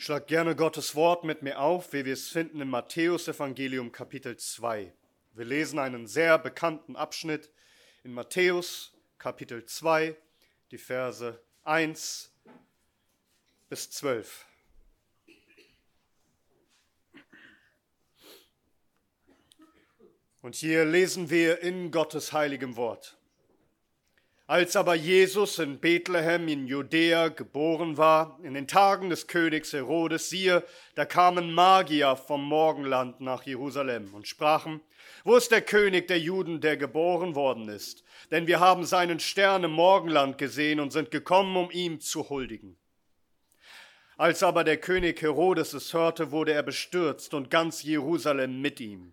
Schlag gerne Gottes Wort mit mir auf, wie wir es finden im Matthäus-Evangelium Kapitel 2. Wir lesen einen sehr bekannten Abschnitt in Matthäus Kapitel 2, die Verse 1 bis 12. Und hier lesen wir in Gottes heiligem Wort. Als aber Jesus in Bethlehem in Judäa geboren war, in den Tagen des Königs Herodes, siehe, da kamen Magier vom Morgenland nach Jerusalem und sprachen, wo ist der König der Juden, der geboren worden ist? Denn wir haben seinen Stern im Morgenland gesehen und sind gekommen, um ihm zu huldigen. Als aber der König Herodes es hörte, wurde er bestürzt und ganz Jerusalem mit ihm.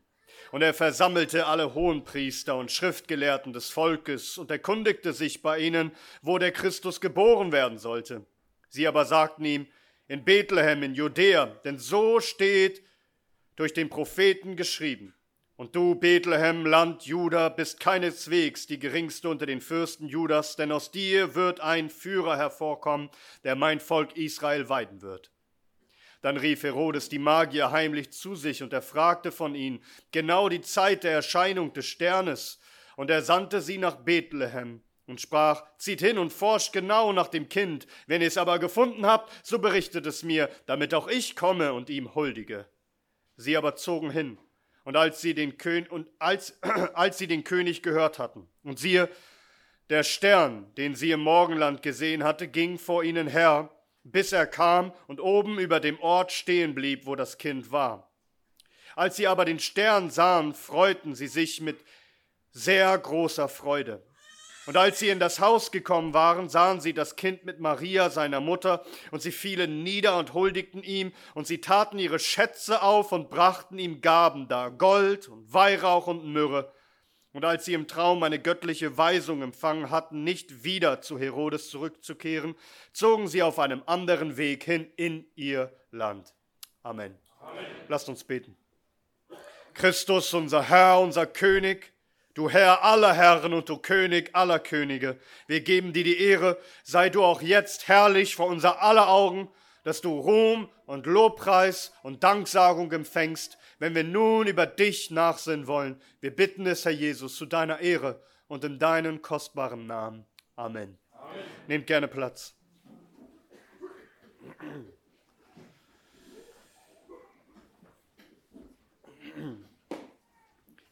Und er versammelte alle Hohenpriester und Schriftgelehrten des Volkes und erkundigte sich bei ihnen, wo der Christus geboren werden sollte. Sie aber sagten ihm, in Bethlehem in Judäa, denn so steht durch den Propheten geschrieben. Und du, Bethlehem, Land Juda, bist keineswegs die geringste unter den Fürsten Judas, denn aus dir wird ein Führer hervorkommen, der mein Volk Israel weiden wird. Dann rief Herodes die Magier heimlich zu sich und er fragte von ihnen genau die Zeit der Erscheinung des Sternes. Und er sandte sie nach Bethlehem und sprach, zieht hin und forscht genau nach dem Kind. Wenn ihr es aber gefunden habt, so berichtet es mir, damit auch ich komme und ihm huldige. Sie aber zogen hin. Und als sie den, Kön und als, als sie den König gehört hatten, und siehe, der Stern, den sie im Morgenland gesehen hatte, ging vor ihnen her, bis er kam und oben über dem Ort stehen blieb, wo das Kind war. Als sie aber den Stern sahen, freuten sie sich mit sehr großer Freude. Und als sie in das Haus gekommen waren, sahen sie das Kind mit Maria, seiner Mutter, und sie fielen nieder und huldigten ihm, und sie taten ihre Schätze auf und brachten ihm Gaben dar, Gold und Weihrauch und Myrrhe. Und als sie im Traum eine göttliche Weisung empfangen hatten, nicht wieder zu Herodes zurückzukehren, zogen sie auf einem anderen Weg hin in ihr Land. Amen. Amen. Lasst uns beten. Christus, unser Herr, unser König, du Herr aller Herren und du König aller Könige, wir geben dir die Ehre, sei du auch jetzt herrlich vor unser aller Augen, dass du Ruhm und Lobpreis und Danksagung empfängst, wenn wir nun über dich nachsinnen wollen. Wir bitten es, Herr Jesus, zu deiner Ehre und in deinen kostbaren Namen. Amen. Amen. Nehmt gerne Platz.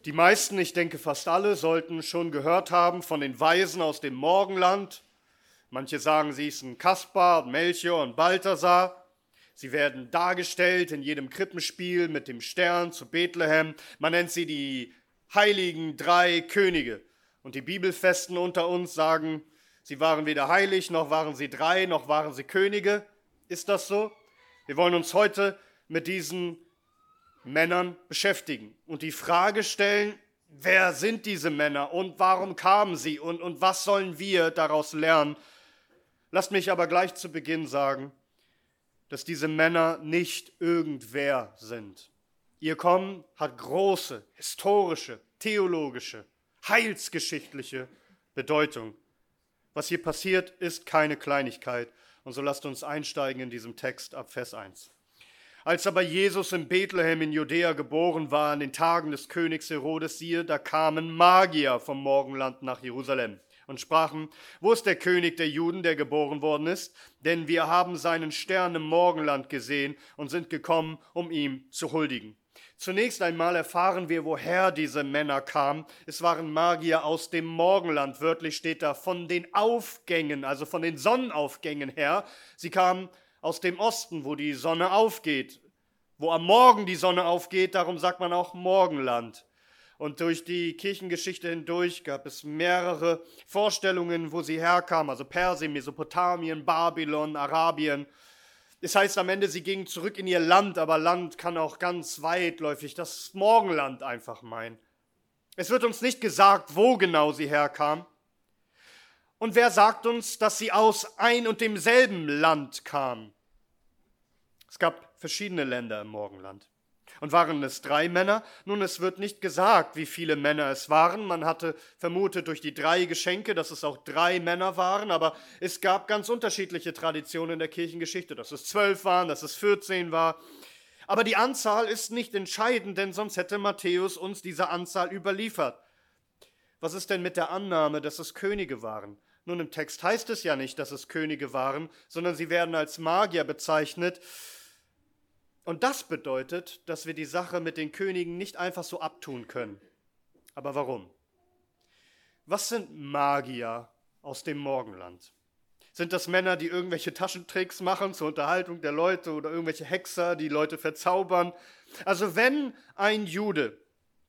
Die meisten, ich denke fast alle, sollten schon gehört haben von den Weisen aus dem Morgenland, Manche sagen, sie ein Kaspar, Melchior und Balthasar. Sie werden dargestellt in jedem Krippenspiel mit dem Stern zu Bethlehem. Man nennt sie die heiligen drei Könige. Und die Bibelfesten unter uns sagen, sie waren weder heilig, noch waren sie drei, noch waren sie Könige. Ist das so? Wir wollen uns heute mit diesen Männern beschäftigen und die Frage stellen, wer sind diese Männer und warum kamen sie und, und was sollen wir daraus lernen Lasst mich aber gleich zu Beginn sagen, dass diese Männer nicht irgendwer sind. Ihr Kommen hat große, historische, theologische, heilsgeschichtliche Bedeutung. Was hier passiert, ist keine Kleinigkeit. Und so lasst uns einsteigen in diesem Text ab Vers 1. Als aber Jesus in Bethlehem in Judäa geboren war, an den Tagen des Königs Herodes, siehe, da kamen Magier vom Morgenland nach Jerusalem und sprachen, wo ist der König der Juden, der geboren worden ist? Denn wir haben seinen Stern im Morgenland gesehen und sind gekommen, um ihm zu huldigen. Zunächst einmal erfahren wir, woher diese Männer kamen. Es waren Magier aus dem Morgenland. Wörtlich steht da von den Aufgängen, also von den Sonnenaufgängen her. Sie kamen aus dem Osten, wo die Sonne aufgeht. Wo am Morgen die Sonne aufgeht, darum sagt man auch Morgenland. Und durch die Kirchengeschichte hindurch gab es mehrere Vorstellungen, wo sie herkamen, also Persien, Mesopotamien, Babylon, Arabien. Das heißt am Ende, sie gingen zurück in ihr Land, aber Land kann auch ganz weitläufig das Morgenland einfach meinen. Es wird uns nicht gesagt, wo genau sie herkamen. Und wer sagt uns, dass sie aus ein und demselben Land kamen? Es gab verschiedene Länder im Morgenland. Und waren es drei Männer? Nun, es wird nicht gesagt, wie viele Männer es waren. Man hatte vermutet durch die drei Geschenke, dass es auch drei Männer waren, aber es gab ganz unterschiedliche Traditionen in der Kirchengeschichte, dass es zwölf waren, dass es vierzehn war. Aber die Anzahl ist nicht entscheidend, denn sonst hätte Matthäus uns diese Anzahl überliefert. Was ist denn mit der Annahme, dass es Könige waren? Nun, im Text heißt es ja nicht, dass es Könige waren, sondern sie werden als Magier bezeichnet. Und das bedeutet, dass wir die Sache mit den Königen nicht einfach so abtun können. Aber warum? Was sind Magier aus dem Morgenland? Sind das Männer, die irgendwelche Taschentricks machen zur Unterhaltung der Leute oder irgendwelche Hexer, die Leute verzaubern? Also wenn ein Jude,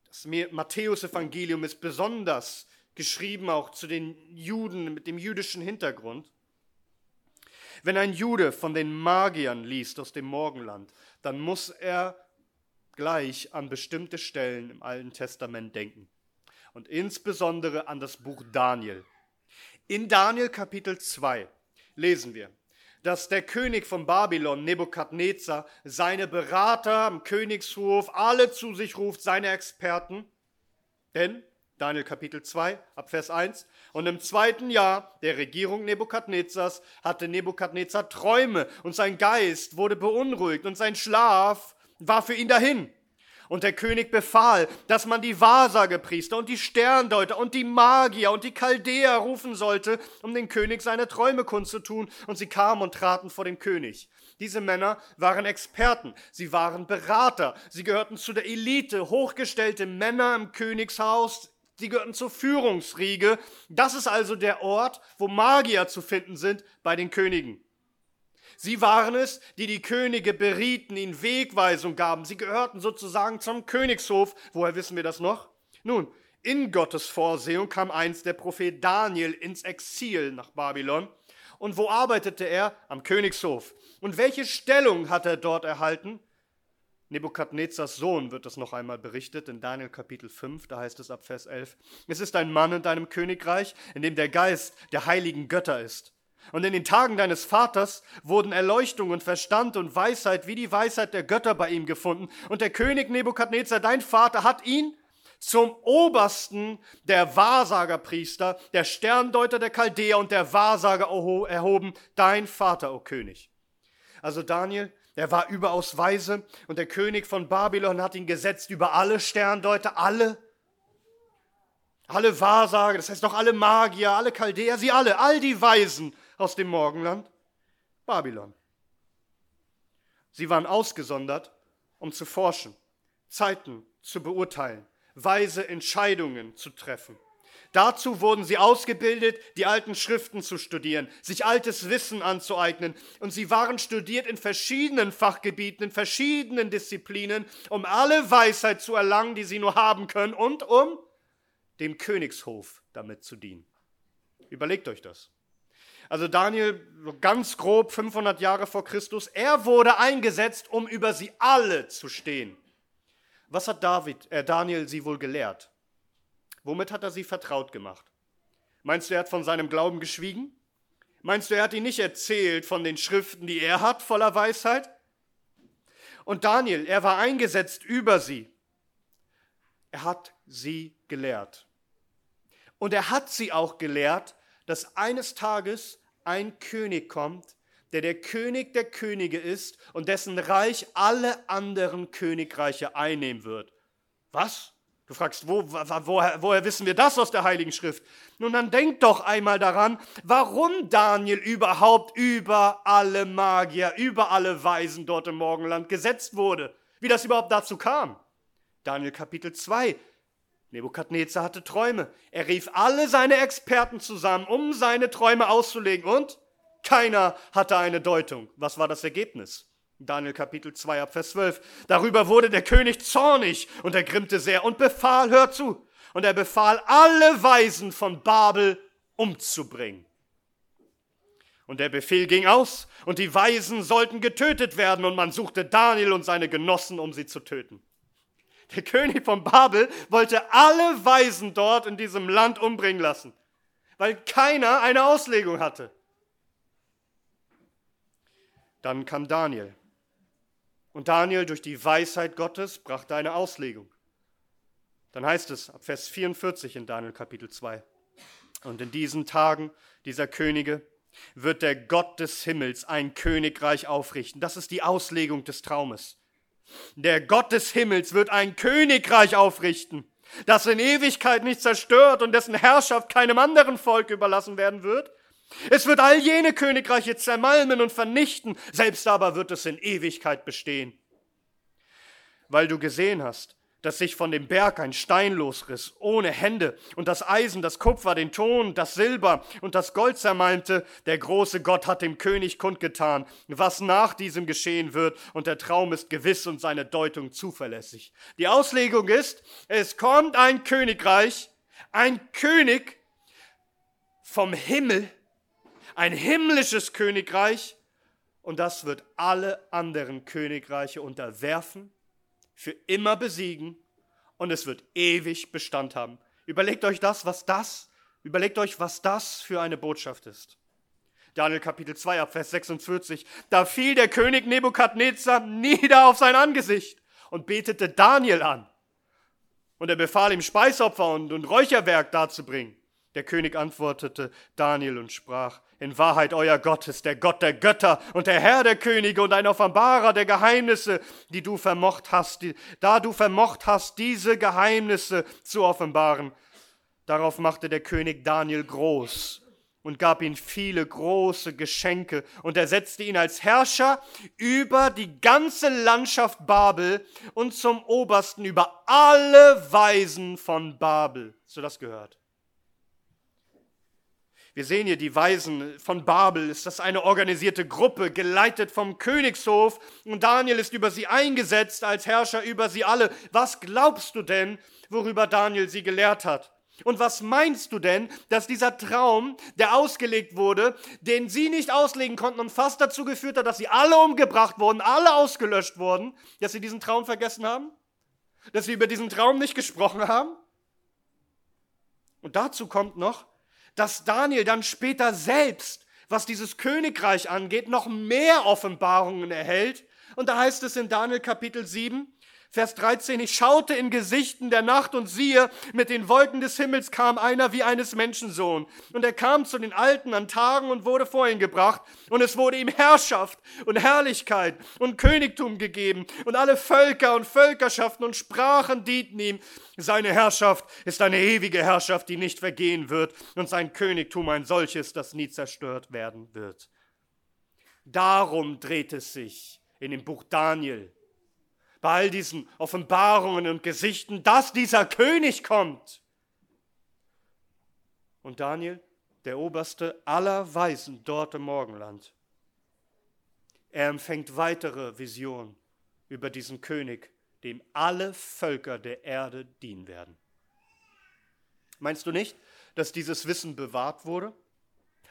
das Matthäus-Evangelium ist besonders geschrieben auch zu den Juden mit dem jüdischen Hintergrund, wenn ein Jude von den Magiern liest aus dem Morgenland, dann muss er gleich an bestimmte Stellen im Alten Testament denken. Und insbesondere an das Buch Daniel. In Daniel Kapitel 2 lesen wir, dass der König von Babylon, Nebukadnezar, seine Berater am Königshof alle zu sich ruft, seine Experten. Denn Daniel Kapitel 2, ab Vers 1. Und im zweiten Jahr der Regierung Nebukadnezars hatte Nebukadnezar Träume und sein Geist wurde beunruhigt und sein Schlaf war für ihn dahin. Und der König befahl, dass man die Wahrsagepriester und die Sterndeuter und die Magier und die Chaldäer rufen sollte, um den König seine Träume kundzutun. Und sie kamen und traten vor dem König. Diese Männer waren Experten, sie waren Berater, sie gehörten zu der Elite, hochgestellte Männer im Königshaus Sie gehörten zur Führungsriege. Das ist also der Ort, wo Magier zu finden sind bei den Königen. Sie waren es, die die Könige berieten, ihnen Wegweisung gaben. Sie gehörten sozusagen zum Königshof. Woher wissen wir das noch? Nun, in Gottes Vorsehung kam einst der Prophet Daniel ins Exil nach Babylon. Und wo arbeitete er? Am Königshof. Und welche Stellung hat er dort erhalten? Nebukadnezars Sohn wird es noch einmal berichtet in Daniel Kapitel 5, da heißt es ab Vers 11. Es ist ein Mann in deinem Königreich, in dem der Geist der heiligen Götter ist. Und in den Tagen deines Vaters wurden Erleuchtung und Verstand und Weisheit wie die Weisheit der Götter bei ihm gefunden. Und der König Nebukadnezar, dein Vater, hat ihn zum Obersten der Wahrsagerpriester, der Sterndeuter der Chaldäer und der Wahrsager erhoben, dein Vater, o König. Also Daniel, er war überaus weise und der König von Babylon hat ihn gesetzt über alle Sterndeuter, alle, alle Wahrsager, das heißt doch alle Magier, alle Chaldäer, sie alle, all die Weisen aus dem Morgenland, Babylon. Sie waren ausgesondert, um zu forschen, Zeiten zu beurteilen, weise Entscheidungen zu treffen. Dazu wurden sie ausgebildet, die alten Schriften zu studieren, sich altes Wissen anzueignen. Und sie waren studiert in verschiedenen Fachgebieten, in verschiedenen Disziplinen, um alle Weisheit zu erlangen, die sie nur haben können und um dem Königshof damit zu dienen. Überlegt euch das. Also Daniel, ganz grob 500 Jahre vor Christus, er wurde eingesetzt, um über sie alle zu stehen. Was hat David, äh Daniel sie wohl gelehrt? Womit hat er sie vertraut gemacht? Meinst du, er hat von seinem Glauben geschwiegen? Meinst du, er hat ihnen nicht erzählt von den Schriften, die er hat, voller Weisheit? Und Daniel, er war eingesetzt über sie. Er hat sie gelehrt. Und er hat sie auch gelehrt, dass eines Tages ein König kommt, der der König der Könige ist und dessen Reich alle anderen Königreiche einnehmen wird. Was? Du fragst, wo, woher, woher wissen wir das aus der Heiligen Schrift? Nun, dann denk doch einmal daran, warum Daniel überhaupt über alle Magier, über alle Weisen dort im Morgenland gesetzt wurde. Wie das überhaupt dazu kam. Daniel Kapitel 2. Nebukadnezar hatte Träume. Er rief alle seine Experten zusammen, um seine Träume auszulegen. Und keiner hatte eine Deutung. Was war das Ergebnis? Daniel Kapitel 2 ab Vers 12. Darüber wurde der König zornig und ergrimmte sehr und befahl, hör zu, und er befahl, alle Weisen von Babel umzubringen. Und der Befehl ging aus, und die Weisen sollten getötet werden, und man suchte Daniel und seine Genossen, um sie zu töten. Der König von Babel wollte alle Weisen dort in diesem Land umbringen lassen, weil keiner eine Auslegung hatte. Dann kam Daniel Und Daniel durch die Weisheit Gottes brachte eine Auslegung. Dann heißt es ab Vers 44 in Daniel Kapitel 2. Und in diesen Tagen dieser Könige wird der Gott des Himmels ein Königreich aufrichten. Das ist die Auslegung des Traumes. Der Gott des Himmels wird ein Königreich aufrichten, das in Ewigkeit nicht zerstört und dessen Herrschaft keinem anderen Volk überlassen werden wird. Es wird all jene Königreiche zermalmen und vernichten, selbst aber wird es in Ewigkeit bestehen. Weil du gesehen hast, dass sich von dem Berg ein Stein losriss, ohne Hände, und das Eisen, das Kupfer, den Ton, das Silber und das Gold zermalmte, der große Gott hat dem König kundgetan, was nach diesem geschehen wird, und der Traum ist gewiss und seine Deutung zuverlässig. Die Auslegung ist, es kommt ein Königreich, ein König vom Himmel, ein himmlisches Königreich, und das wird alle anderen Königreiche unterwerfen für immer besiegen und es wird ewig Bestand haben. Überlegt euch das, was das, überlegt euch, was das für eine Botschaft ist. Daniel Kapitel 2 ab Vers 46. Da fiel der König Nebukadnezar nieder auf sein Angesicht und betete Daniel an. Und er befahl ihm Speisopfer und, und Räucherwerk darzubringen. Der König antwortete Daniel und sprach, in Wahrheit, euer Gott ist der Gott der Götter und der Herr der Könige und ein Offenbarer der Geheimnisse, die du vermocht hast, die, da du vermocht hast, diese Geheimnisse zu offenbaren. Darauf machte der König Daniel groß und gab ihm viele große Geschenke und er setzte ihn als Herrscher über die ganze Landschaft Babel und zum Obersten über alle Weisen von Babel. So das gehört. Wir sehen hier die Weisen von Babel. Ist das eine organisierte Gruppe, geleitet vom Königshof? Und Daniel ist über sie eingesetzt als Herrscher über sie alle. Was glaubst du denn, worüber Daniel sie gelehrt hat? Und was meinst du denn, dass dieser Traum, der ausgelegt wurde, den sie nicht auslegen konnten und fast dazu geführt hat, dass sie alle umgebracht wurden, alle ausgelöscht wurden, dass sie diesen Traum vergessen haben? Dass sie über diesen Traum nicht gesprochen haben? Und dazu kommt noch, dass Daniel dann später selbst, was dieses Königreich angeht, noch mehr Offenbarungen erhält. Und da heißt es in Daniel Kapitel 7, Vers 13, ich schaute in Gesichten der Nacht und siehe, mit den Wolken des Himmels kam einer wie eines Menschensohn. Und er kam zu den Alten an Tagen und wurde vor ihn gebracht. Und es wurde ihm Herrschaft und Herrlichkeit und Königtum gegeben. Und alle Völker und Völkerschaften und Sprachen dienten ihm. Seine Herrschaft ist eine ewige Herrschaft, die nicht vergehen wird. Und sein Königtum ein solches, das nie zerstört werden wird. Darum dreht es sich in dem Buch Daniel bei all diesen Offenbarungen und Gesichten, dass dieser König kommt. Und Daniel, der oberste aller Weisen dort im Morgenland, er empfängt weitere Visionen über diesen König, dem alle Völker der Erde dienen werden. Meinst du nicht, dass dieses Wissen bewahrt wurde?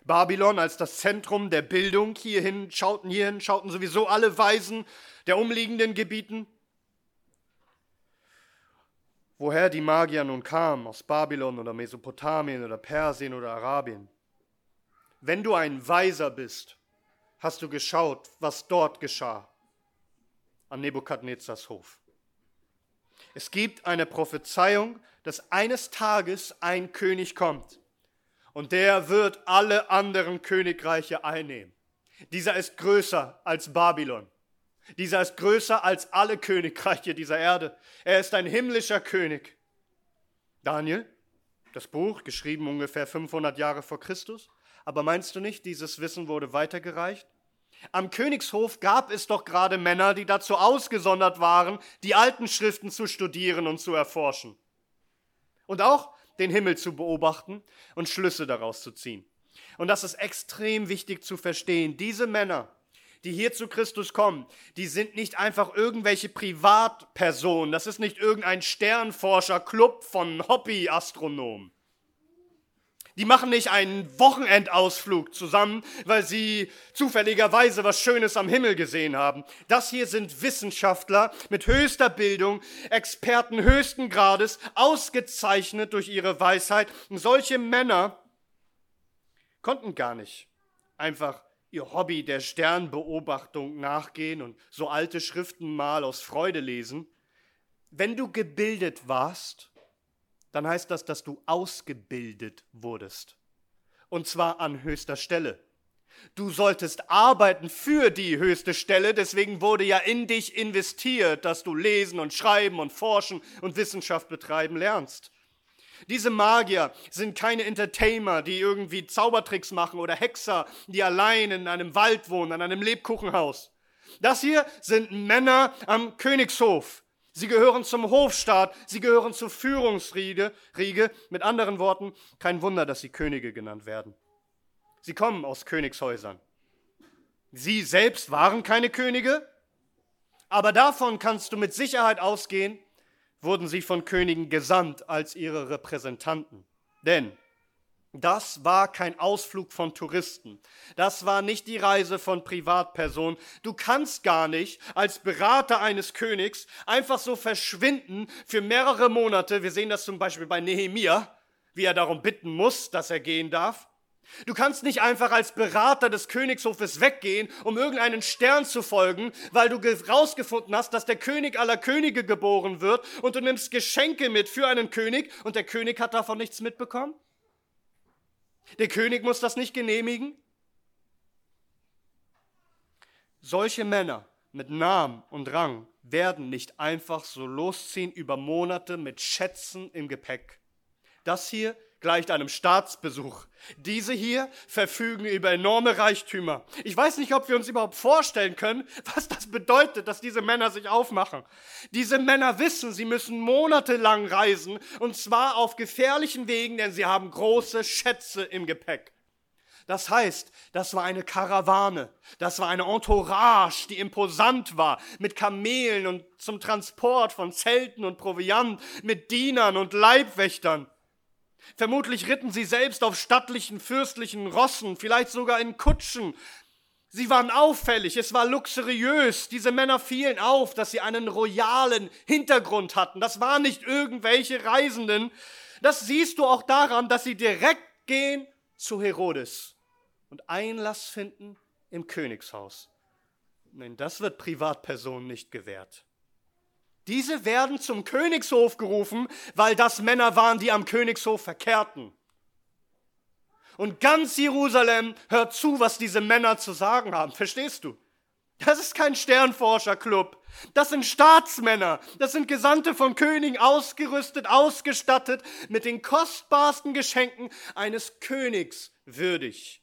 Babylon als das Zentrum der Bildung, hierhin schauten, hierhin schauten sowieso alle Weisen der umliegenden Gebieten woher die Magier nun kamen, aus Babylon oder Mesopotamien oder Persien oder Arabien. Wenn du ein Weiser bist, hast du geschaut, was dort geschah an Nebukadnezars Hof. Es gibt eine Prophezeiung, dass eines Tages ein König kommt und der wird alle anderen Königreiche einnehmen. Dieser ist größer als Babylon. Dieser ist größer als alle Königreiche dieser Erde. Er ist ein himmlischer König. Daniel, das Buch, geschrieben ungefähr 500 Jahre vor Christus. Aber meinst du nicht, dieses Wissen wurde weitergereicht? Am Königshof gab es doch gerade Männer, die dazu ausgesondert waren, die alten Schriften zu studieren und zu erforschen. Und auch den Himmel zu beobachten und Schlüsse daraus zu ziehen. Und das ist extrem wichtig zu verstehen. Diese Männer, die hier zu Christus kommen, die sind nicht einfach irgendwelche Privatpersonen. Das ist nicht irgendein Sternforscher-Club von Hobbyastronomen. Die machen nicht einen Wochenendausflug zusammen, weil sie zufälligerweise was Schönes am Himmel gesehen haben. Das hier sind Wissenschaftler mit höchster Bildung, Experten höchsten Grades, ausgezeichnet durch ihre Weisheit. Und solche Männer konnten gar nicht einfach ihr Hobby der Sternbeobachtung nachgehen und so alte Schriften mal aus Freude lesen. Wenn du gebildet warst, dann heißt das, dass du ausgebildet wurdest. Und zwar an höchster Stelle. Du solltest arbeiten für die höchste Stelle, deswegen wurde ja in dich investiert, dass du lesen und schreiben und forschen und Wissenschaft betreiben lernst. Diese Magier sind keine Entertainer, die irgendwie Zaubertricks machen oder Hexer, die allein in einem Wald wohnen, an einem Lebkuchenhaus. Das hier sind Männer am Königshof. Sie gehören zum Hofstaat, sie gehören zur Führungsriege. Riege. Mit anderen Worten, kein Wunder, dass sie Könige genannt werden. Sie kommen aus Königshäusern. Sie selbst waren keine Könige, aber davon kannst du mit Sicherheit ausgehen, wurden sie von Königen gesandt als ihre Repräsentanten. Denn das war kein Ausflug von Touristen. Das war nicht die Reise von Privatpersonen. Du kannst gar nicht als Berater eines Königs einfach so verschwinden für mehrere Monate. Wir sehen das zum Beispiel bei Nehemia, wie er darum bitten muss, dass er gehen darf. Du kannst nicht einfach als Berater des Königshofes weggehen, um irgendeinen Stern zu folgen, weil du herausgefunden hast, dass der König aller Könige geboren wird und du nimmst Geschenke mit für einen König und der König hat davon nichts mitbekommen? Der König muss das nicht genehmigen? Solche Männer mit Namen und Rang werden nicht einfach so losziehen über Monate mit Schätzen im Gepäck. Das hier gleicht einem Staatsbesuch. Diese hier verfügen über enorme Reichtümer. Ich weiß nicht, ob wir uns überhaupt vorstellen können, was das bedeutet, dass diese Männer sich aufmachen. Diese Männer wissen, sie müssen monatelang reisen, und zwar auf gefährlichen Wegen, denn sie haben große Schätze im Gepäck. Das heißt, das war eine Karawane, das war eine Entourage, die imposant war, mit Kamelen und zum Transport von Zelten und Proviant, mit Dienern und Leibwächtern. Vermutlich ritten sie selbst auf stattlichen fürstlichen Rossen, vielleicht sogar in Kutschen. Sie waren auffällig, es war luxuriös. Diese Männer fielen auf, dass sie einen royalen Hintergrund hatten. Das waren nicht irgendwelche Reisenden. Das siehst du auch daran, dass sie direkt gehen zu Herodes und Einlass finden im Königshaus. Nein, das wird Privatpersonen nicht gewährt. Diese werden zum Königshof gerufen, weil das Männer waren, die am Königshof verkehrten. Und ganz Jerusalem hört zu, was diese Männer zu sagen haben. Verstehst du? Das ist kein Sternforscherclub. Das sind Staatsmänner. Das sind Gesandte von Königen, ausgerüstet, ausgestattet mit den kostbarsten Geschenken eines Königs würdig.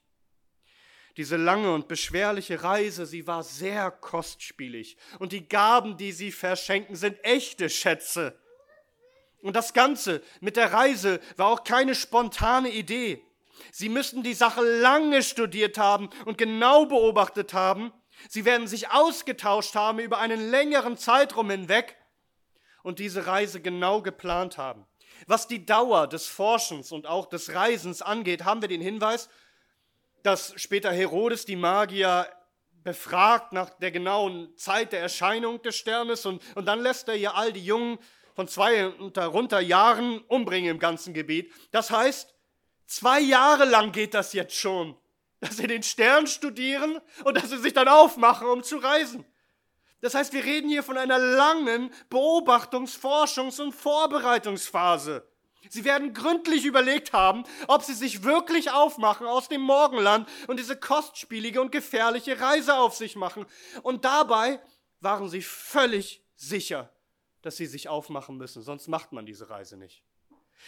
Diese lange und beschwerliche Reise, sie war sehr kostspielig. Und die Gaben, die sie verschenken, sind echte Schätze. Und das Ganze mit der Reise war auch keine spontane Idee. Sie müssen die Sache lange studiert haben und genau beobachtet haben. Sie werden sich ausgetauscht haben über einen längeren Zeitraum hinweg und diese Reise genau geplant haben. Was die Dauer des Forschens und auch des Reisens angeht, haben wir den Hinweis, dass später Herodes die Magier befragt nach der genauen Zeit der Erscheinung des Sternes und, und dann lässt er ja all die Jungen von zwei und darunter Jahren umbringen im ganzen Gebiet. Das heißt, zwei Jahre lang geht das jetzt schon, dass sie den Stern studieren und dass sie sich dann aufmachen, um zu reisen. Das heißt, wir reden hier von einer langen Beobachtungs-, Forschungs- und Vorbereitungsphase. Sie werden gründlich überlegt haben, ob sie sich wirklich aufmachen aus dem Morgenland und diese kostspielige und gefährliche Reise auf sich machen. Und dabei waren sie völlig sicher, dass sie sich aufmachen müssen, sonst macht man diese Reise nicht.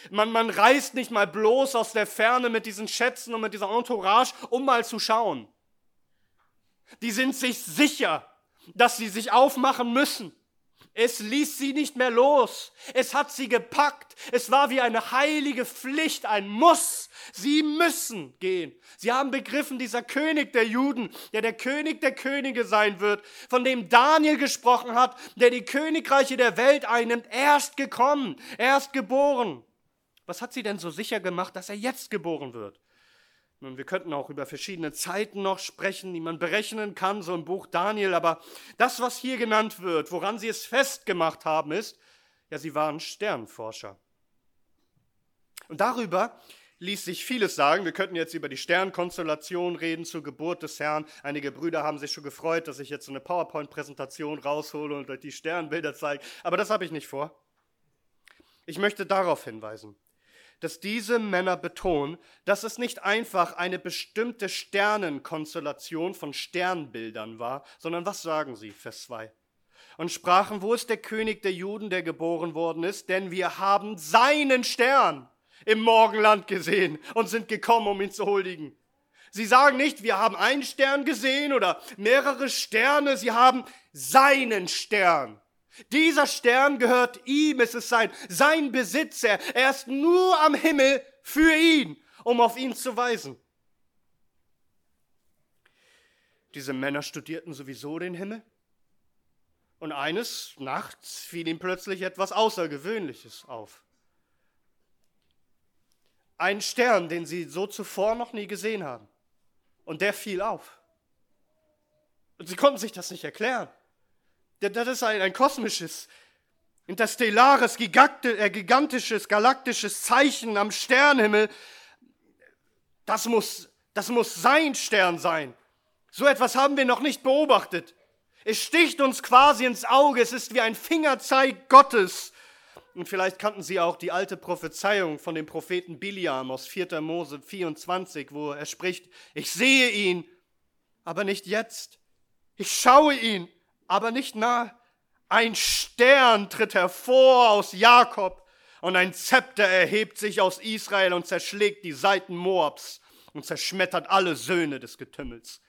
Man, man reist nicht mal bloß aus der Ferne mit diesen Schätzen und mit dieser Entourage, um mal zu schauen. Die sind sich sicher, dass sie sich aufmachen müssen. Es ließ sie nicht mehr los. Es hat sie gepackt. Es war wie eine heilige Pflicht, ein Muss. Sie müssen gehen. Sie haben begriffen, dieser König der Juden, der der König der Könige sein wird, von dem Daniel gesprochen hat, der die Königreiche der Welt einnimmt, erst gekommen, erst geboren. Was hat sie denn so sicher gemacht, dass er jetzt geboren wird? Nun, wir könnten auch über verschiedene Zeiten noch sprechen, die man berechnen kann, so im Buch Daniel, aber das, was hier genannt wird, woran sie es festgemacht haben, ist, ja, sie waren Sternforscher. Und darüber ließ sich vieles sagen. Wir könnten jetzt über die Sternkonstellation reden zur Geburt des Herrn. Einige Brüder haben sich schon gefreut, dass ich jetzt eine PowerPoint-Präsentation raushole und euch die Sternbilder zeige. Aber das habe ich nicht vor. Ich möchte darauf hinweisen, dass diese Männer betonen, dass es nicht einfach eine bestimmte Sternenkonstellation von Sternbildern war, sondern was sagen sie, Vers 2? Und sprachen, wo ist der König der Juden, der geboren worden ist? Denn wir haben seinen Stern im Morgenland gesehen und sind gekommen, um ihn zu huldigen. Sie sagen nicht, wir haben einen Stern gesehen oder mehrere Sterne, sie haben seinen Stern. Dieser Stern gehört ihm, es ist sein, sein Besitzer. Er ist nur am Himmel für ihn, um auf ihn zu weisen. Diese Männer studierten sowieso den Himmel. Und eines Nachts fiel ihm plötzlich etwas Außergewöhnliches auf. Ein Stern, den sie so zuvor noch nie gesehen haben. Und der fiel auf. Und sie konnten sich das nicht erklären. Das ist ein, ein kosmisches, interstellares, äh, gigantisches, galaktisches Zeichen am Sternhimmel. Das muss, das muss sein Stern sein. So etwas haben wir noch nicht beobachtet. Es sticht uns quasi ins Auge. Es ist wie ein Fingerzeig Gottes. Und vielleicht kannten Sie auch die alte Prophezeiung von dem Propheten Biliam aus 4. Mose 24, wo er spricht, ich sehe ihn, aber nicht jetzt. Ich schaue ihn, aber nicht nah. Ein Stern tritt hervor aus Jakob und ein Zepter erhebt sich aus Israel und zerschlägt die Seiten Moabs und zerschmettert alle Söhne des Getümmels.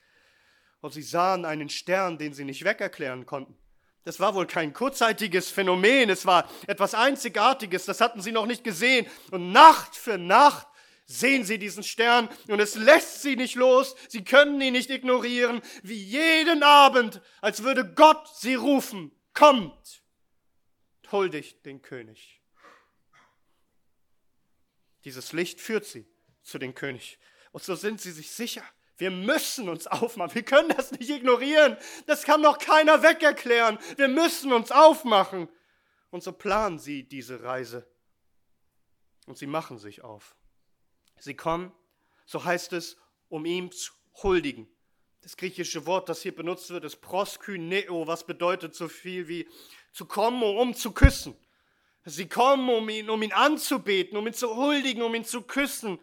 Und sie sahen einen Stern, den sie nicht wegerklären konnten. Das war wohl kein kurzzeitiges Phänomen, es war etwas Einzigartiges, das hatten sie noch nicht gesehen. Und Nacht für Nacht sehen sie diesen Stern und es lässt sie nicht los, sie können ihn nicht ignorieren, wie jeden Abend, als würde Gott sie rufen, kommt, huldigt den König. Dieses Licht führt sie zu dem König. Und so sind sie sich sicher, wir müssen uns aufmachen. Wir können das nicht ignorieren. Das kann doch keiner wegerklären. Wir müssen uns aufmachen. Und so planen sie diese Reise. Und sie machen sich auf. Sie kommen, so heißt es, um ihm zu huldigen. Das griechische Wort, das hier benutzt wird, ist proskyneo, was bedeutet so viel wie zu kommen, um zu küssen. Sie kommen, um ihn, um ihn anzubeten, um ihn zu huldigen, um ihn zu küssen.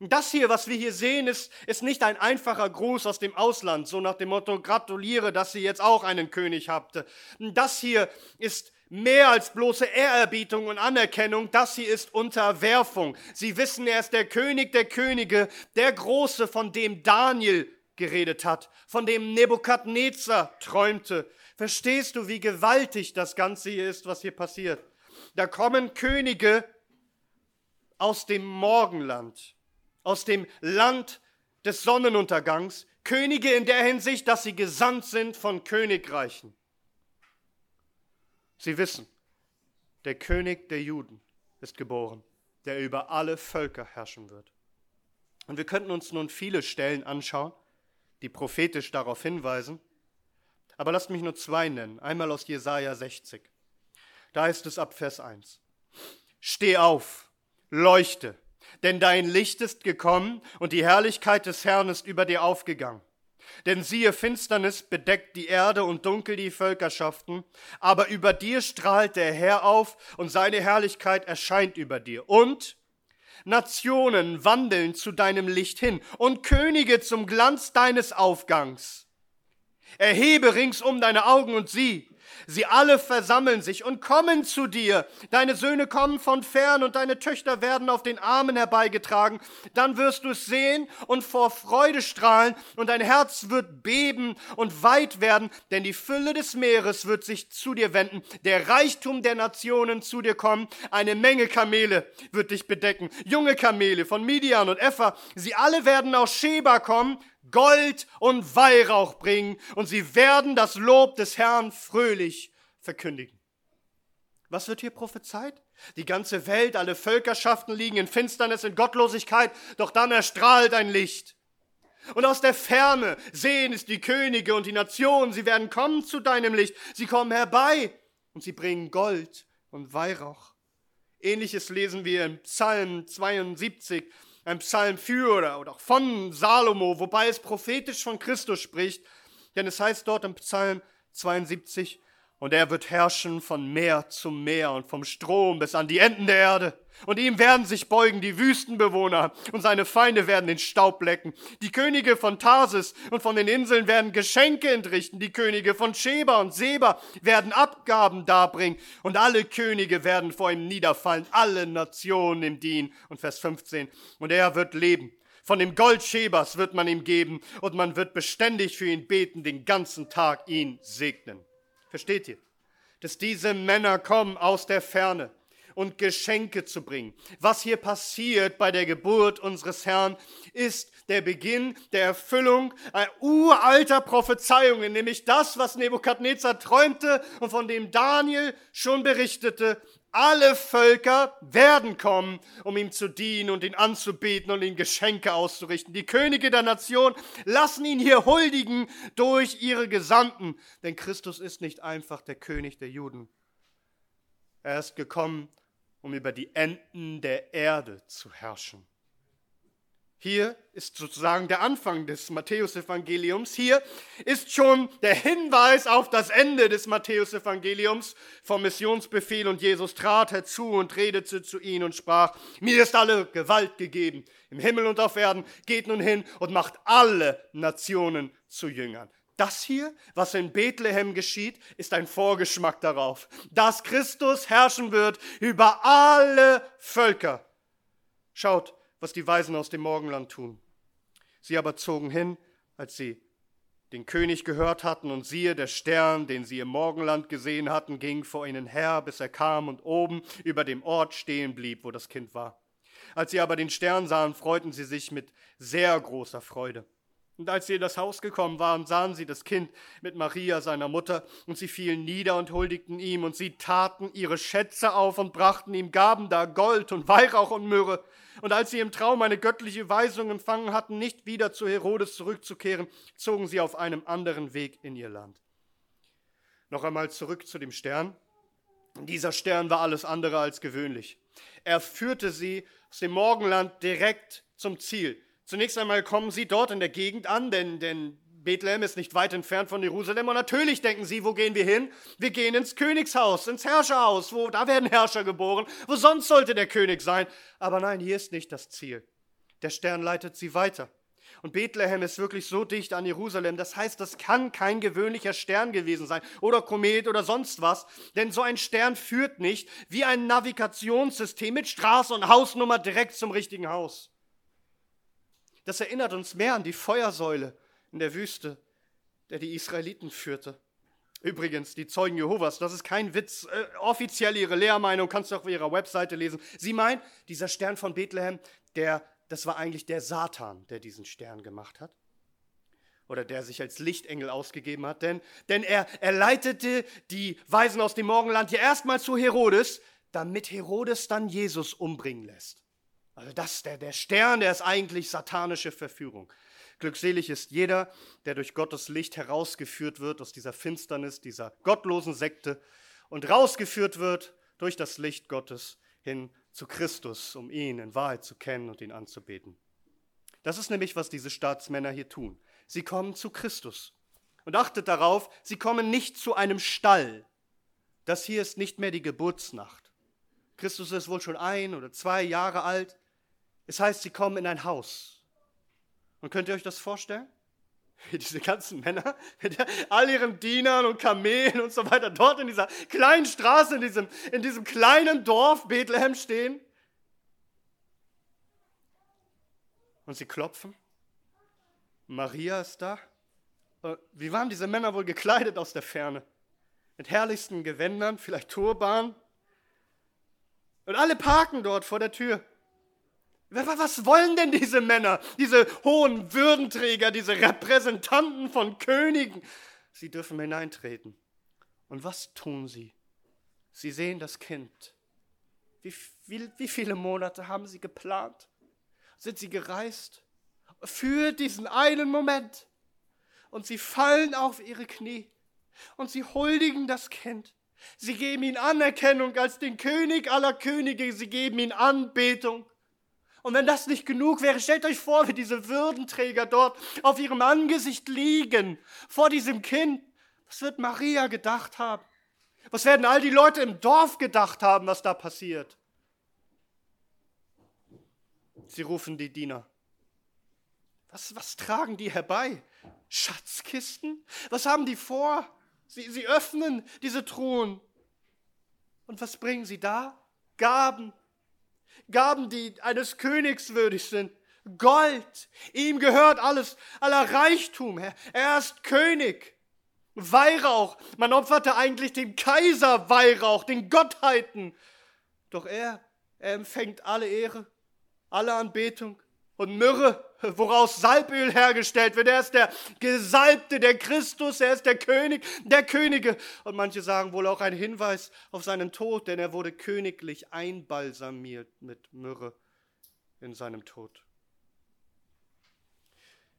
Das hier, was wir hier sehen, ist, ist nicht ein einfacher Gruß aus dem Ausland, so nach dem Motto, gratuliere, dass ihr jetzt auch einen König habt. Das hier ist mehr als bloße Ehrerbietung und Anerkennung, das hier ist Unterwerfung. Sie wissen, er ist der König der Könige, der Große, von dem Daniel geredet hat, von dem Nebukadnezar träumte. Verstehst du, wie gewaltig das Ganze hier ist, was hier passiert? Da kommen Könige aus dem Morgenland, aus dem Land des Sonnenuntergangs, Könige in der Hinsicht, dass sie gesandt sind von Königreichen. Sie wissen, der König der Juden ist geboren, der über alle Völker herrschen wird. Und wir könnten uns nun viele Stellen anschauen, die prophetisch darauf hinweisen, aber lasst mich nur zwei nennen. Einmal aus Jesaja 60. Da heißt es ab Vers 1. Steh auf, leuchte, denn dein Licht ist gekommen und die Herrlichkeit des Herrn ist über dir aufgegangen. Denn siehe, Finsternis bedeckt die Erde und dunkel die Völkerschaften, aber über dir strahlt der Herr auf und seine Herrlichkeit erscheint über dir. Und Nationen wandeln zu deinem Licht hin und Könige zum Glanz deines Aufgangs. Erhebe ringsum deine Augen und sieh, Sie alle versammeln sich und kommen zu dir. Deine Söhne kommen von fern und deine Töchter werden auf den Armen herbeigetragen. Dann wirst du es sehen und vor Freude strahlen und dein Herz wird beben und weit werden, denn die Fülle des Meeres wird sich zu dir wenden. Der Reichtum der Nationen zu dir kommen. Eine Menge Kamele wird dich bedecken. Junge Kamele von Midian und Epha. Sie alle werden aus Sheba kommen Gold und Weihrauch bringen und sie werden das Lob des Herrn fröhlich verkündigen. Was wird hier prophezeit? Die ganze Welt, alle Völkerschaften liegen in Finsternis, in Gottlosigkeit, doch dann erstrahlt ein Licht. Und aus der Ferne sehen es die Könige und die Nationen, sie werden kommen zu deinem Licht, sie kommen herbei und sie bringen Gold und Weihrauch. Ähnliches lesen wir im Psalm 72, ein Psalm für oder, oder von Salomo, wobei es prophetisch von Christus spricht, denn es heißt dort im Psalm 72, und er wird herrschen von Meer zu Meer und vom Strom bis an die Enden der Erde. Und ihm werden sich beugen die Wüstenbewohner und seine Feinde werden den Staub lecken. Die Könige von Tarsis und von den Inseln werden Geschenke entrichten. Die Könige von Sheba und Seba werden Abgaben darbringen. Und alle Könige werden vor ihm niederfallen. Alle Nationen ihm dienen. Und Vers 15. Und er wird leben. Von dem Gold Shebas wird man ihm geben und man wird beständig für ihn beten, den ganzen Tag ihn segnen. Versteht ihr? Dass diese Männer kommen aus der Ferne und Geschenke zu bringen. Was hier passiert bei der Geburt unseres Herrn, ist der Beginn der Erfüllung uralter Prophezeiungen, nämlich das, was Nebukadnezar träumte und von dem Daniel schon berichtete, alle Völker werden kommen, um ihm zu dienen und ihn anzubeten und ihm Geschenke auszurichten. Die Könige der Nation lassen ihn hier huldigen durch ihre Gesandten, denn Christus ist nicht einfach der König der Juden. Er ist gekommen, um über die Enden der Erde zu herrschen. Hier ist sozusagen der Anfang des Matthäusevangeliums. Hier ist schon der Hinweis auf das Ende des Matthäusevangeliums vom Missionsbefehl und Jesus trat herzu und redete zu ihnen und sprach, mir ist alle Gewalt gegeben im Himmel und auf Erden, geht nun hin und macht alle Nationen zu Jüngern. Das hier, was in Bethlehem geschieht, ist ein Vorgeschmack darauf, dass Christus herrschen wird über alle Völker. Schaut, was die Weisen aus dem Morgenland tun. Sie aber zogen hin, als sie den König gehört hatten, und siehe, der Stern, den sie im Morgenland gesehen hatten, ging vor ihnen her, bis er kam und oben über dem Ort stehen blieb, wo das Kind war. Als sie aber den Stern sahen, freuten sie sich mit sehr großer Freude. Und als sie in das Haus gekommen waren, sahen sie das Kind mit Maria, seiner Mutter, und sie fielen nieder und huldigten ihm, und sie taten ihre Schätze auf und brachten ihm Gaben dar, Gold und Weihrauch und Myrrhe. Und als sie im Traum eine göttliche Weisung empfangen hatten, nicht wieder zu Herodes zurückzukehren, zogen sie auf einem anderen Weg in ihr Land. Noch einmal zurück zu dem Stern. Dieser Stern war alles andere als gewöhnlich. Er führte sie aus dem Morgenland direkt zum Ziel. Zunächst einmal kommen sie dort in der Gegend an, denn, denn Bethlehem ist nicht weit entfernt von Jerusalem. Und natürlich denken sie, wo gehen wir hin? Wir gehen ins Königshaus, ins Herrscherhaus, wo da werden Herrscher geboren. Wo sonst sollte der König sein? Aber nein, hier ist nicht das Ziel. Der Stern leitet sie weiter. Und Bethlehem ist wirklich so dicht an Jerusalem. Das heißt, das kann kein gewöhnlicher Stern gewesen sein oder Komet oder sonst was. Denn so ein Stern führt nicht wie ein Navigationssystem mit Straße und Hausnummer direkt zum richtigen Haus. Das erinnert uns mehr an die Feuersäule in der Wüste, der die Israeliten führte. Übrigens, die Zeugen Jehovas, das ist kein Witz, äh, offiziell ihre Lehrmeinung, kannst du auf ihrer Webseite lesen. Sie meint, dieser Stern von Bethlehem, der, das war eigentlich der Satan, der diesen Stern gemacht hat. Oder der sich als Lichtengel ausgegeben hat. Denn, denn er, er leitete die Weisen aus dem Morgenland ja erstmal zu Herodes, damit Herodes dann Jesus umbringen lässt. Also das, der, der Stern, der ist eigentlich satanische Verführung. Glückselig ist jeder, der durch Gottes Licht herausgeführt wird aus dieser Finsternis, dieser gottlosen Sekte und rausgeführt wird durch das Licht Gottes hin zu Christus, um ihn in Wahrheit zu kennen und ihn anzubeten. Das ist nämlich, was diese Staatsmänner hier tun. Sie kommen zu Christus. Und achtet darauf, sie kommen nicht zu einem Stall. Das hier ist nicht mehr die Geburtsnacht. Christus ist wohl schon ein oder zwei Jahre alt. Es heißt, sie kommen in ein Haus. Und könnt ihr euch das vorstellen? Wie diese ganzen Männer mit all ihren Dienern und Kamelen und so weiter dort in dieser kleinen Straße, in diesem, in diesem kleinen Dorf Bethlehem stehen. Und sie klopfen. Maria ist da. Äh, wie waren diese Männer wohl gekleidet aus der Ferne? Mit herrlichsten Gewändern, vielleicht Turban. Und alle parken dort vor der Tür. Was wollen denn diese Männer, diese hohen Würdenträger, diese Repräsentanten von Königen? Sie dürfen hineintreten. Und was tun sie? Sie sehen das Kind. Wie, wie, wie viele Monate haben sie geplant? Sind sie gereist? Für diesen einen Moment. Und sie fallen auf ihre Knie. Und sie huldigen das Kind. Sie geben ihm Anerkennung als den König aller Könige. Sie geben ihm Anbetung. Und wenn das nicht genug wäre, stellt euch vor, wie diese Würdenträger dort auf ihrem Angesicht liegen, vor diesem Kind. Was wird Maria gedacht haben? Was werden all die Leute im Dorf gedacht haben, was da passiert? Sie rufen die Diener. Was, was tragen die herbei? Schatzkisten? Was haben die vor? Sie, sie öffnen diese Truhen. Und was bringen sie da? Gaben. Gaben, die eines Königs würdig sind. Gold. Ihm gehört alles, aller Reichtum. Er, ist König. Weihrauch. Man opferte eigentlich dem Kaiser Weihrauch, den Gottheiten. Doch er, er empfängt alle Ehre, alle Anbetung und Myrrhe, woraus Salböl hergestellt wird. Er ist der Gesalbte, der Christus, er ist der König der Könige. Und manche sagen wohl auch ein Hinweis auf seinen Tod, denn er wurde königlich einbalsamiert mit Myrrhe in seinem Tod.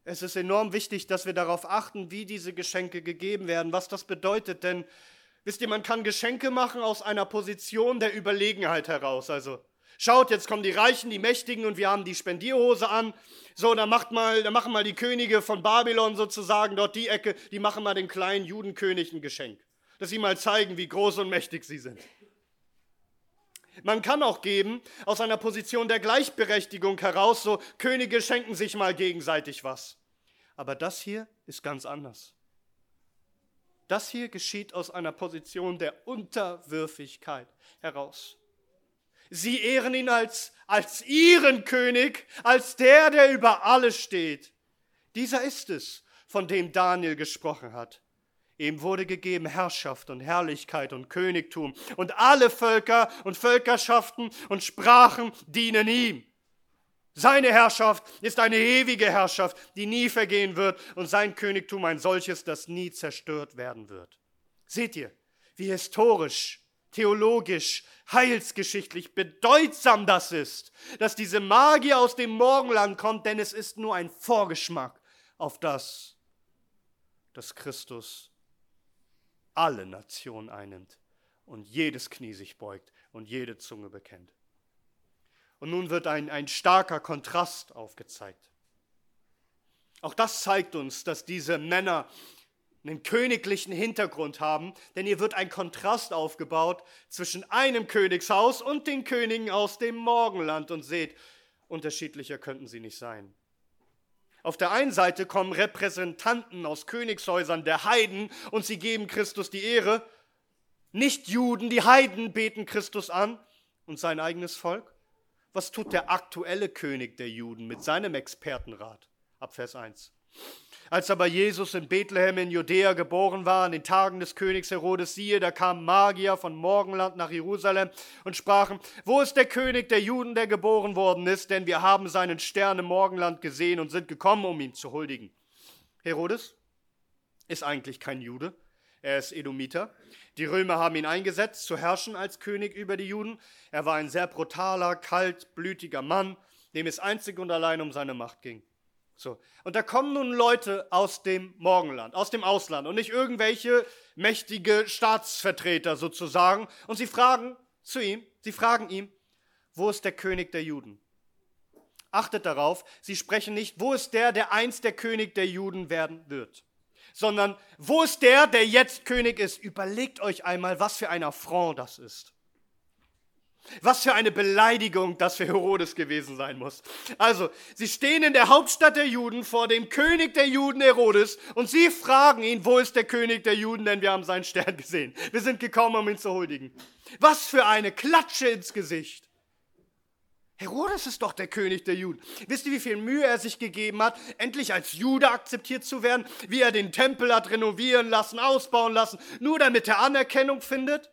Es ist enorm wichtig, dass wir darauf achten, wie diese Geschenke gegeben werden, was das bedeutet, denn wisst ihr, man kann Geschenke machen aus einer Position der Überlegenheit heraus. Also schaut, jetzt kommen die Reichen, die Mächtigen und wir haben die Spendierhose an. So, dann macht mal, dann machen mal die Könige von Babylon sozusagen dort die Ecke, die machen mal den kleinen Judenkönig ein Geschenk, dass sie mal zeigen, wie groß und mächtig sie sind. Man kann auch geben aus einer Position der Gleichberechtigung heraus, so Könige schenken sich mal gegenseitig was. Aber das hier ist ganz anders. Das hier geschieht aus einer Position der Unterwürfigkeit heraus. Sie ehren ihn als, als ihren König, als der, der über alles steht. Dieser ist es, von dem Daniel gesprochen hat. Ihm wurde gegeben Herrschaft und Herrlichkeit und Königtum und alle Völker und Völkerschaften und Sprachen dienen ihm. Seine Herrschaft ist eine ewige Herrschaft, die nie vergehen wird und sein Königtum ein solches, das nie zerstört werden wird. Seht ihr, wie historisch, theologisch, heilsgeschichtlich bedeutsam das ist, dass diese Magie aus dem Morgenland kommt, denn es ist nur ein Vorgeschmack auf das, dass Christus alle Nationen einnimmt und jedes Knie sich beugt und jede Zunge bekennt. Und nun wird ein, ein starker Kontrast aufgezeigt. Auch das zeigt uns, dass diese Männer einen königlichen Hintergrund haben, denn hier wird ein Kontrast aufgebaut zwischen einem Königshaus und den Königen aus dem Morgenland. Und seht, unterschiedlicher könnten sie nicht sein. Auf der einen Seite kommen Repräsentanten aus Königshäusern der Heiden und sie geben Christus die Ehre. Nicht Juden, die Heiden beten Christus an und sein eigenes Volk. Was tut der aktuelle König der Juden mit seinem Expertenrat? Ab Vers 1. Als aber Jesus in Bethlehem in Judäa geboren war, in den Tagen des Königs Herodes, siehe, da kamen Magier von Morgenland nach Jerusalem und sprachen, wo ist der König der Juden, der geboren worden ist? Denn wir haben seinen Stern im Morgenland gesehen und sind gekommen, um ihm zu huldigen. Herodes ist eigentlich kein Jude, er ist Edomiter. Die Römer haben ihn eingesetzt, zu herrschen als König über die Juden. Er war ein sehr brutaler, kaltblütiger Mann, dem es einzig und allein um seine Macht ging. So. Und da kommen nun Leute aus dem Morgenland, aus dem Ausland und nicht irgendwelche mächtige Staatsvertreter sozusagen. Und sie fragen zu ihm, sie fragen ihm, wo ist der König der Juden? Achtet darauf, sie sprechen nicht, wo ist der, der einst der König der Juden werden wird, sondern wo ist der, der jetzt König ist? Überlegt euch einmal, was für ein Affront das ist. Was für eine Beleidigung das für Herodes gewesen sein muss. Also, sie stehen in der Hauptstadt der Juden vor dem König der Juden Herodes und sie fragen ihn, wo ist der König der Juden, denn wir haben seinen Stern gesehen. Wir sind gekommen, um ihn zu huldigen. Was für eine Klatsche ins Gesicht. Herodes ist doch der König der Juden. Wisst ihr, wie viel Mühe er sich gegeben hat, endlich als Jude akzeptiert zu werden, wie er den Tempel hat renovieren lassen, ausbauen lassen, nur damit er Anerkennung findet?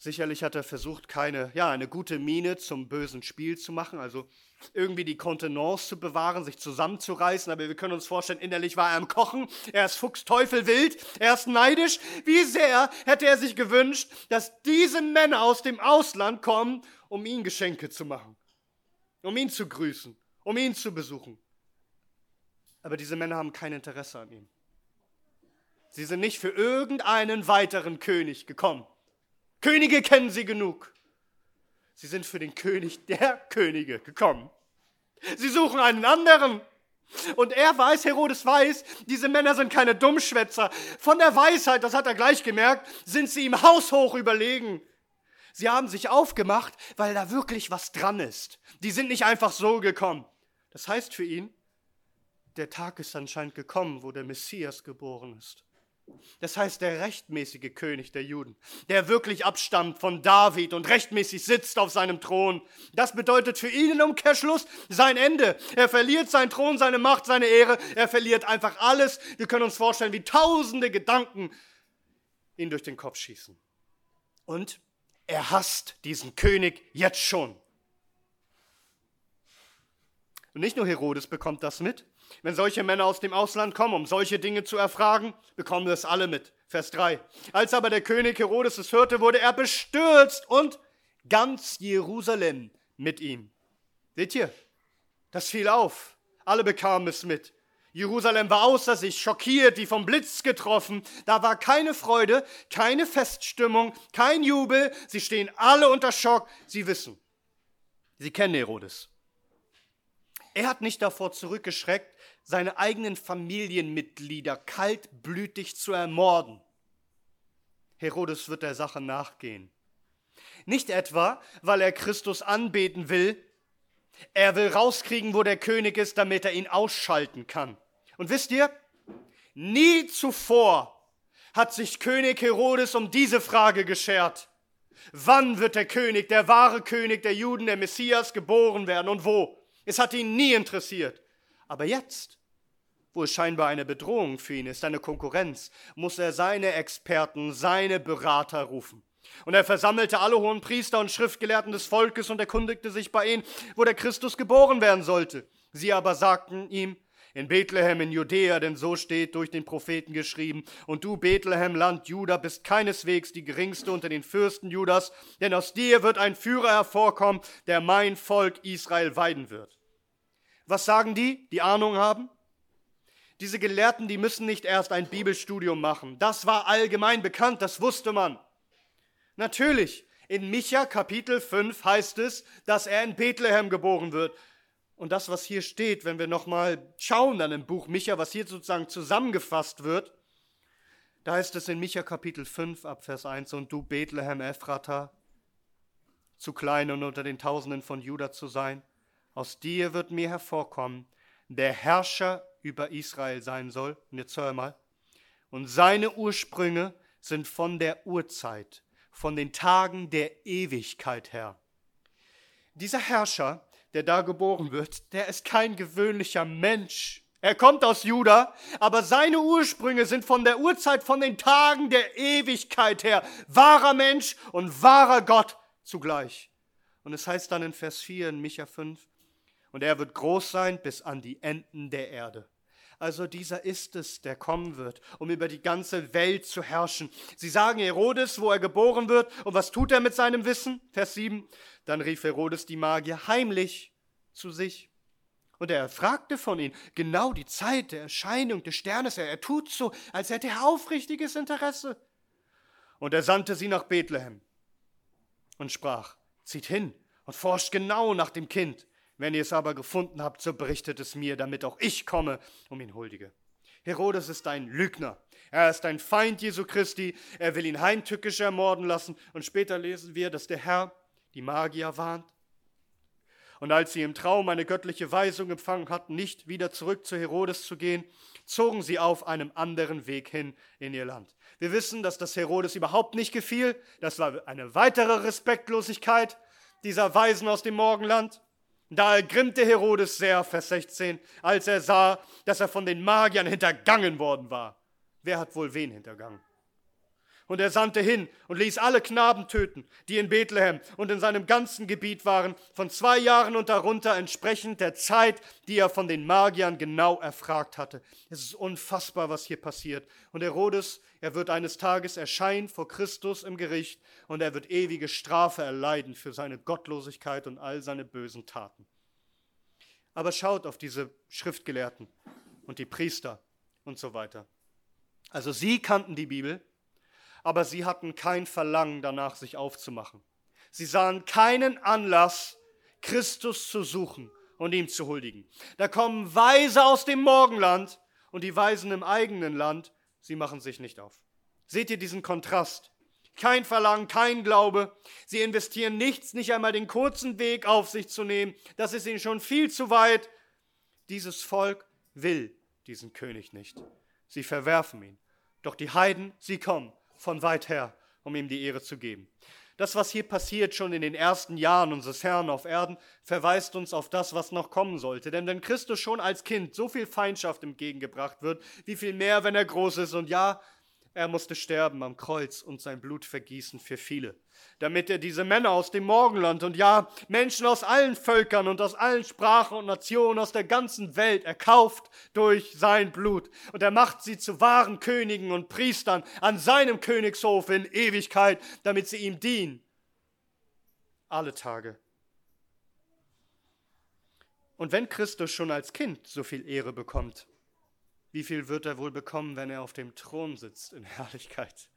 Sicherlich hat er versucht, keine, ja, eine gute Miene zum bösen Spiel zu machen, also irgendwie die Kontenance zu bewahren, sich zusammenzureißen, aber wir können uns vorstellen, innerlich war er am Kochen, er ist fuchsteufelswild, er ist neidisch. Wie sehr hätte er sich gewünscht, dass diese Männer aus dem Ausland kommen, um ihm Geschenke zu machen, um ihn zu grüßen, um ihn zu besuchen. Aber diese Männer haben kein Interesse an ihm. Sie sind nicht für irgendeinen weiteren König gekommen. Könige kennen sie genug. Sie sind für den König der Könige gekommen. Sie suchen einen anderen. Und er weiß, Herodes weiß, diese Männer sind keine Dummschwätzer. Von der Weisheit, das hat er gleich gemerkt, sind sie ihm haushoch überlegen. Sie haben sich aufgemacht, weil da wirklich was dran ist. Die sind nicht einfach so gekommen. Das heißt für ihn, der Tag ist anscheinend gekommen, wo der Messias geboren ist. Das heißt, der rechtmäßige König der Juden, der wirklich abstammt von David und rechtmäßig sitzt auf seinem Thron. Das bedeutet für ihn im Umkehrschluss sein Ende. Er verliert seinen Thron, seine Macht, seine Ehre. Er verliert einfach alles. Wir können uns vorstellen, wie tausende Gedanken ihn durch den Kopf schießen. Und er hasst diesen König jetzt schon. Und nicht nur Herodes bekommt das mit, wenn solche Männer aus dem Ausland kommen, um solche Dinge zu erfragen, bekommen das alle mit. Vers 3. Als aber der König Herodes es hörte, wurde er bestürzt und ganz Jerusalem mit ihm. Seht ihr? Das fiel auf. Alle bekamen es mit. Jerusalem war außer sich, schockiert, wie vom Blitz getroffen. Da war keine Freude, keine Feststimmung, kein Jubel. Sie stehen alle unter Schock. Sie wissen. Sie kennen Herodes. Er hat nicht davor zurückgeschreckt, seine eigenen Familienmitglieder kaltblütig zu ermorden. Herodes wird der Sache nachgehen. Nicht etwa, weil er Christus anbeten will, er will rauskriegen, wo der König ist, damit er ihn ausschalten kann. Und wisst ihr, nie zuvor hat sich König Herodes um diese Frage geschert. Wann wird der König, der wahre König der Juden, der Messias, geboren werden und wo? Es hat ihn nie interessiert. Aber jetzt, wo es scheinbar eine Bedrohung für ihn ist, eine Konkurrenz, muss er seine Experten, seine Berater rufen. Und er versammelte alle hohen Priester und Schriftgelehrten des Volkes und erkundigte sich bei ihnen, wo der Christus geboren werden sollte. Sie aber sagten ihm, in Bethlehem in Judäa, denn so steht durch den Propheten geschrieben, und du, Bethlehem, Land Juda, bist keineswegs die geringste unter den Fürsten Judas, denn aus dir wird ein Führer hervorkommen, der mein Volk Israel weiden wird. Was sagen die, die Ahnung haben? Diese Gelehrten, die müssen nicht erst ein Bibelstudium machen. Das war allgemein bekannt, das wusste man. Natürlich, in Micha Kapitel 5 heißt es, dass er in Bethlehem geboren wird. Und das, was hier steht, wenn wir nochmal schauen dann im Buch Micha, was hier sozusagen zusammengefasst wird, da heißt es in Micha Kapitel 5 ab Vers 1, und du Bethlehem Ephrata, zu klein und unter den Tausenden von Juda zu sein, aus dir wird mir hervorkommen, der Herrscher über Israel sein soll. Und jetzt hör mal. Und seine Ursprünge sind von der Urzeit, von den Tagen der Ewigkeit her. Dieser Herrscher, der da geboren wird, der ist kein gewöhnlicher Mensch. Er kommt aus Juda, aber seine Ursprünge sind von der Urzeit, von den Tagen der Ewigkeit her. Wahrer Mensch und wahrer Gott zugleich. Und es heißt dann in Vers 4 in Micha 5, und er wird groß sein bis an die Enden der Erde. Also dieser ist es, der kommen wird, um über die ganze Welt zu herrschen. Sie sagen Herodes, wo er geboren wird, und was tut er mit seinem Wissen? Vers 7. Dann rief Herodes die Magier heimlich zu sich. Und er fragte von ihnen genau die Zeit der Erscheinung des Sternes. Er tut so, als hätte er aufrichtiges Interesse. Und er sandte sie nach Bethlehem und sprach, zieht hin und forscht genau nach dem Kind. Wenn ihr es aber gefunden habt, so berichtet es mir, damit auch ich komme um ihn huldige. Herodes ist ein Lügner. Er ist ein Feind Jesu Christi. Er will ihn heimtückisch ermorden lassen. Und später lesen wir, dass der Herr die Magier warnt. Und als sie im Traum eine göttliche Weisung empfangen hatten, nicht wieder zurück zu Herodes zu gehen, zogen sie auf einem anderen Weg hin in ihr Land. Wir wissen, dass das Herodes überhaupt nicht gefiel. Das war eine weitere Respektlosigkeit dieser Weisen aus dem Morgenland. Da ergrimmte Herodes sehr, Vers 16, als er sah, dass er von den Magiern hintergangen worden war. Wer hat wohl wen hintergangen? Und er sandte hin und ließ alle Knaben töten, die in Bethlehem und in seinem ganzen Gebiet waren, von zwei Jahren und darunter entsprechend der Zeit, die er von den Magiern genau erfragt hatte. Es ist unfassbar, was hier passiert. Und Herodes, er wird eines Tages erscheinen vor Christus im Gericht und er wird ewige Strafe erleiden für seine Gottlosigkeit und all seine bösen Taten. Aber schaut auf diese Schriftgelehrten und die Priester und so weiter. Also sie kannten die Bibel, aber sie hatten kein Verlangen danach, sich aufzumachen. Sie sahen keinen Anlass, Christus zu suchen und ihm zu huldigen. Da kommen Weise aus dem Morgenland und die Weisen im eigenen Land, sie machen sich nicht auf. Seht ihr diesen Kontrast? Kein Verlangen, kein Glaube. Sie investieren nichts, nicht einmal den kurzen Weg auf sich zu nehmen. Das ist ihnen schon viel zu weit. Dieses Volk will diesen König nicht. Sie verwerfen ihn. Doch die Heiden, sie kommen von weit her, um ihm die Ehre zu geben. Das, was hier passiert, schon in den ersten Jahren unseres Herrn auf Erden, verweist uns auf das, was noch kommen sollte. Denn wenn Christus schon als Kind so viel Feindschaft entgegengebracht wird, wie viel mehr, wenn er groß ist und ja, er musste sterben am Kreuz und sein Blut vergießen für viele, damit er diese Männer aus dem Morgenland und ja, Menschen aus allen Völkern und aus allen Sprachen und Nationen aus der ganzen Welt erkauft durch sein Blut. Und er macht sie zu wahren Königen und Priestern an seinem Königshof in Ewigkeit, damit sie ihm dienen. Alle Tage. Und wenn Christus schon als Kind so viel Ehre bekommt, wie viel wird er wohl bekommen, wenn er auf dem Thron sitzt in Herrlichkeit?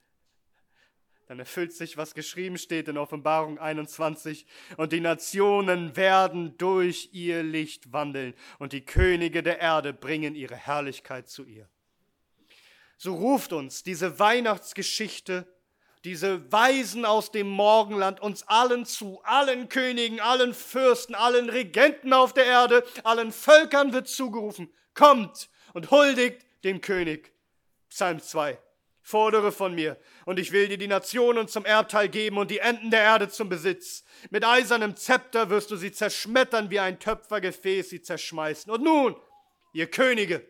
Dann erfüllt sich, was geschrieben steht in Offenbarung 21, und die Nationen werden durch ihr Licht wandeln, und die Könige der Erde bringen ihre Herrlichkeit zu ihr. So ruft uns diese Weihnachtsgeschichte, diese Weisen aus dem Morgenland uns allen zu, allen Königen, allen Fürsten, allen Regenten auf der Erde, allen Völkern wird zugerufen, kommt, und huldigt dem König. Psalm 2. Fordere von mir, und ich will dir die Nationen zum Erbteil geben und die Enden der Erde zum Besitz. Mit eisernem Zepter wirst du sie zerschmettern, wie ein Töpfergefäß sie zerschmeißen. Und nun, ihr Könige,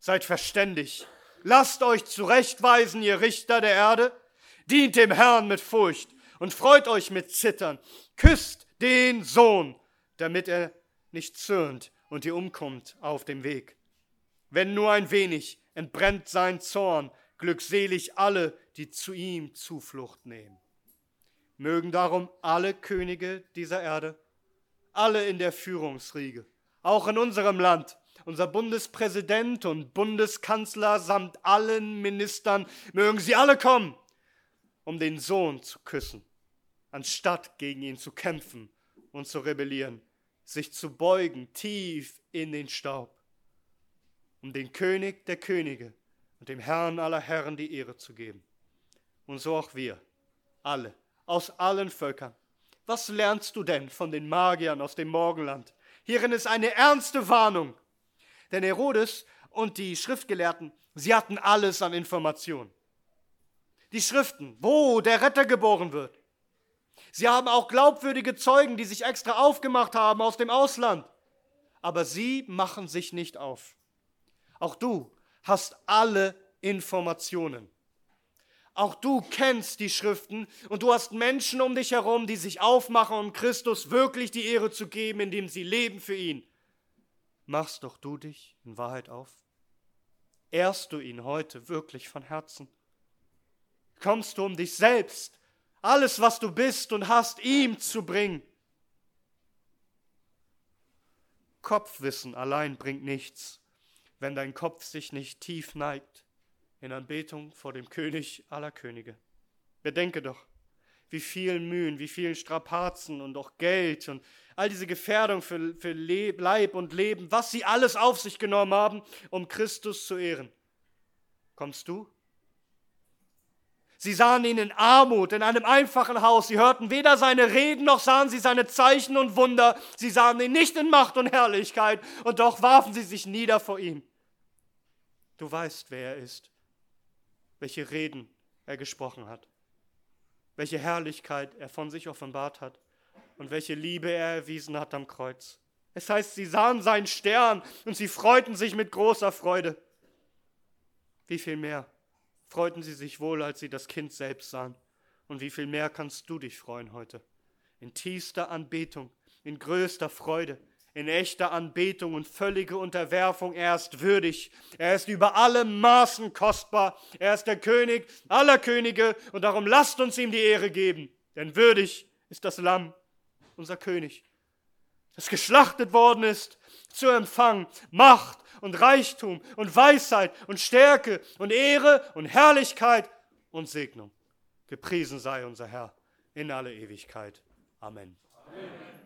seid verständig. Lasst euch zurechtweisen, ihr Richter der Erde. Dient dem Herrn mit Furcht und freut euch mit Zittern. Küsst den Sohn, damit er nicht zürnt und ihr umkommt auf dem Weg. Wenn nur ein wenig, entbrennt sein Zorn, glückselig alle, die zu ihm Zuflucht nehmen. Mögen darum alle Könige dieser Erde, alle in der Führungsriege, auch in unserem Land, unser Bundespräsident und Bundeskanzler samt allen Ministern, mögen sie alle kommen, um den Sohn zu küssen, anstatt gegen ihn zu kämpfen und zu rebellieren, sich zu beugen tief in den Staub um den König der Könige und dem Herrn aller Herren die Ehre zu geben. Und so auch wir, alle, aus allen Völkern. Was lernst du denn von den Magiern aus dem Morgenland? Hierin ist eine ernste Warnung. Denn Herodes und die Schriftgelehrten, sie hatten alles an Informationen. Die Schriften, wo der Retter geboren wird. Sie haben auch glaubwürdige Zeugen, die sich extra aufgemacht haben aus dem Ausland. Aber sie machen sich nicht auf. Auch du hast alle Informationen. Auch du kennst die Schriften und du hast Menschen um dich herum, die sich aufmachen, um Christus wirklich die Ehre zu geben, indem sie leben für ihn. Machst doch du dich in Wahrheit auf? Ehrst du ihn heute wirklich von Herzen? Kommst du um dich selbst, alles, was du bist und hast, ihm zu bringen? Kopfwissen allein bringt nichts wenn dein Kopf sich nicht tief neigt in Anbetung vor dem König aller Könige. Bedenke doch, wie vielen Mühen, wie vielen Strapazen und auch Geld und all diese Gefährdung für, für Leib und Leben, was sie alles auf sich genommen haben, um Christus zu ehren. Kommst du? Sie sahen ihn in Armut, in einem einfachen Haus. Sie hörten weder seine Reden noch sahen sie seine Zeichen und Wunder. Sie sahen ihn nicht in Macht und Herrlichkeit und doch warfen sie sich nieder vor ihm. Du weißt, wer er ist, welche Reden er gesprochen hat, welche Herrlichkeit er von sich offenbart hat und welche Liebe er erwiesen hat am Kreuz. Es heißt, sie sahen seinen Stern und sie freuten sich mit großer Freude. Wie viel mehr freuten sie sich wohl, als sie das Kind selbst sahen. Und wie viel mehr kannst du dich freuen heute? In tiefster Anbetung, in größter Freude, in echter Anbetung und völlige Unterwerfung. Er ist würdig. Er ist über alle Maßen kostbar. Er ist der König aller Könige und darum lasst uns ihm die Ehre geben. Denn würdig ist das Lamm, unser König, das geschlachtet worden ist, zu empfangen Macht und Reichtum und Weisheit und Stärke und Ehre und Herrlichkeit und Segnung. Gepriesen sei unser Herr in alle Ewigkeit. Amen. Amen.